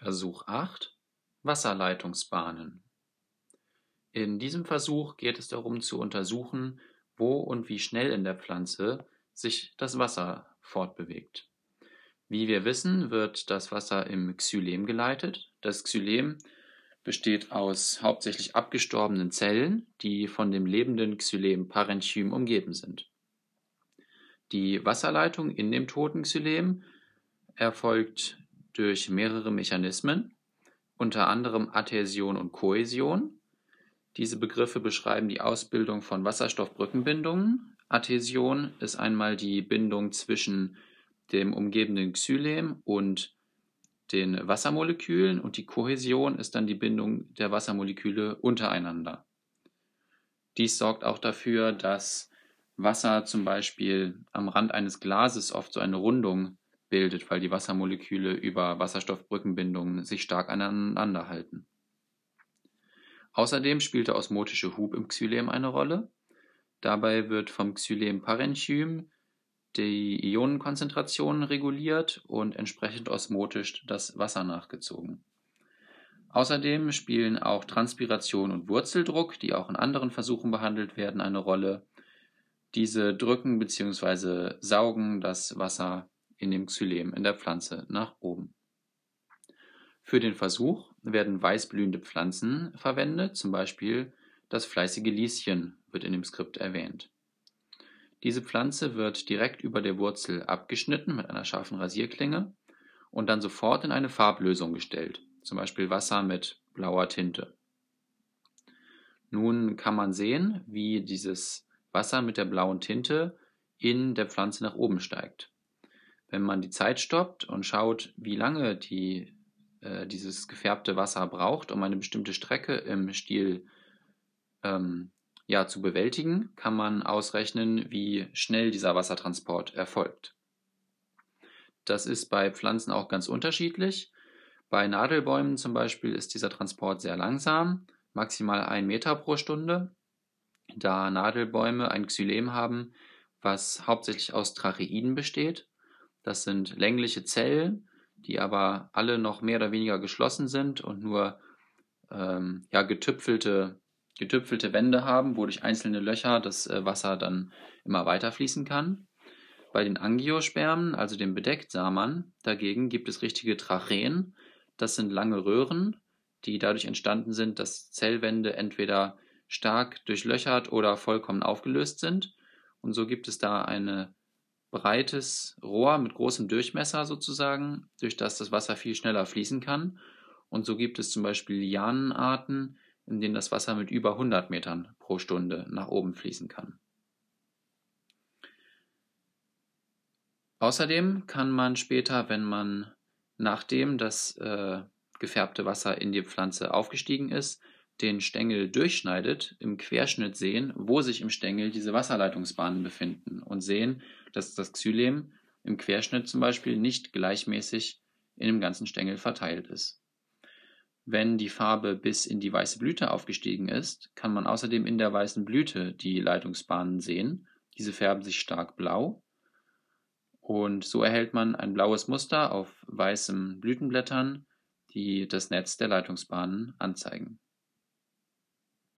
Versuch 8 Wasserleitungsbahnen In diesem Versuch geht es darum zu untersuchen, wo und wie schnell in der Pflanze sich das Wasser fortbewegt. Wie wir wissen, wird das Wasser im Xylem geleitet. Das Xylem besteht aus hauptsächlich abgestorbenen Zellen, die von dem lebenden Xylem-Parenchym umgeben sind. Die Wasserleitung in dem toten Xylem erfolgt durch mehrere Mechanismen, unter anderem Adhäsion und Kohäsion. Diese Begriffe beschreiben die Ausbildung von Wasserstoffbrückenbindungen. Adhäsion ist einmal die Bindung zwischen dem umgebenden Xylem und den Wassermolekülen und die Kohäsion ist dann die Bindung der Wassermoleküle untereinander. Dies sorgt auch dafür, dass Wasser zum Beispiel am Rand eines Glases oft so eine Rundung bildet, weil die Wassermoleküle über Wasserstoffbrückenbindungen sich stark aneinander halten. Außerdem spielt der osmotische Hub im Xylem eine Rolle. Dabei wird vom Xylem-Parenchym die Ionenkonzentration reguliert und entsprechend osmotisch das Wasser nachgezogen. Außerdem spielen auch Transpiration und Wurzeldruck, die auch in anderen Versuchen behandelt werden, eine Rolle. Diese drücken bzw. saugen das Wasser in dem Xylem in der Pflanze nach oben. Für den Versuch werden weißblühende Pflanzen verwendet, zum Beispiel das fleißige Lieschen wird in dem Skript erwähnt. Diese Pflanze wird direkt über der Wurzel abgeschnitten mit einer scharfen Rasierklinge und dann sofort in eine Farblösung gestellt, zum Beispiel Wasser mit blauer Tinte. Nun kann man sehen, wie dieses Wasser mit der blauen Tinte in der Pflanze nach oben steigt. Wenn man die Zeit stoppt und schaut, wie lange die, äh, dieses gefärbte Wasser braucht, um eine bestimmte Strecke im Stiel ähm, ja, zu bewältigen, kann man ausrechnen, wie schnell dieser Wassertransport erfolgt. Das ist bei Pflanzen auch ganz unterschiedlich. Bei Nadelbäumen zum Beispiel ist dieser Transport sehr langsam, maximal ein Meter pro Stunde, da Nadelbäume ein Xylem haben, was hauptsächlich aus Tracheiden besteht. Das sind längliche Zellen, die aber alle noch mehr oder weniger geschlossen sind und nur ähm, ja, getüpfelte, getüpfelte Wände haben, wo durch einzelne Löcher das äh, Wasser dann immer weiter fließen kann. Bei den Angiospermen, also den Bedecktsamern, dagegen gibt es richtige Tracheen. Das sind lange Röhren, die dadurch entstanden sind, dass Zellwände entweder stark durchlöchert oder vollkommen aufgelöst sind. Und so gibt es da eine breites Rohr mit großem Durchmesser sozusagen, durch das das Wasser viel schneller fließen kann. Und so gibt es zum Beispiel Lianenarten, in denen das Wasser mit über 100 Metern pro Stunde nach oben fließen kann. Außerdem kann man später, wenn man nachdem das äh, gefärbte Wasser in die Pflanze aufgestiegen ist, den Stängel durchschneidet, im Querschnitt sehen, wo sich im Stängel diese Wasserleitungsbahnen befinden und sehen, dass das Xylem im Querschnitt zum Beispiel nicht gleichmäßig in dem ganzen Stängel verteilt ist. Wenn die Farbe bis in die weiße Blüte aufgestiegen ist, kann man außerdem in der weißen Blüte die Leitungsbahnen sehen. Diese färben sich stark blau und so erhält man ein blaues Muster auf weißen Blütenblättern, die das Netz der Leitungsbahnen anzeigen.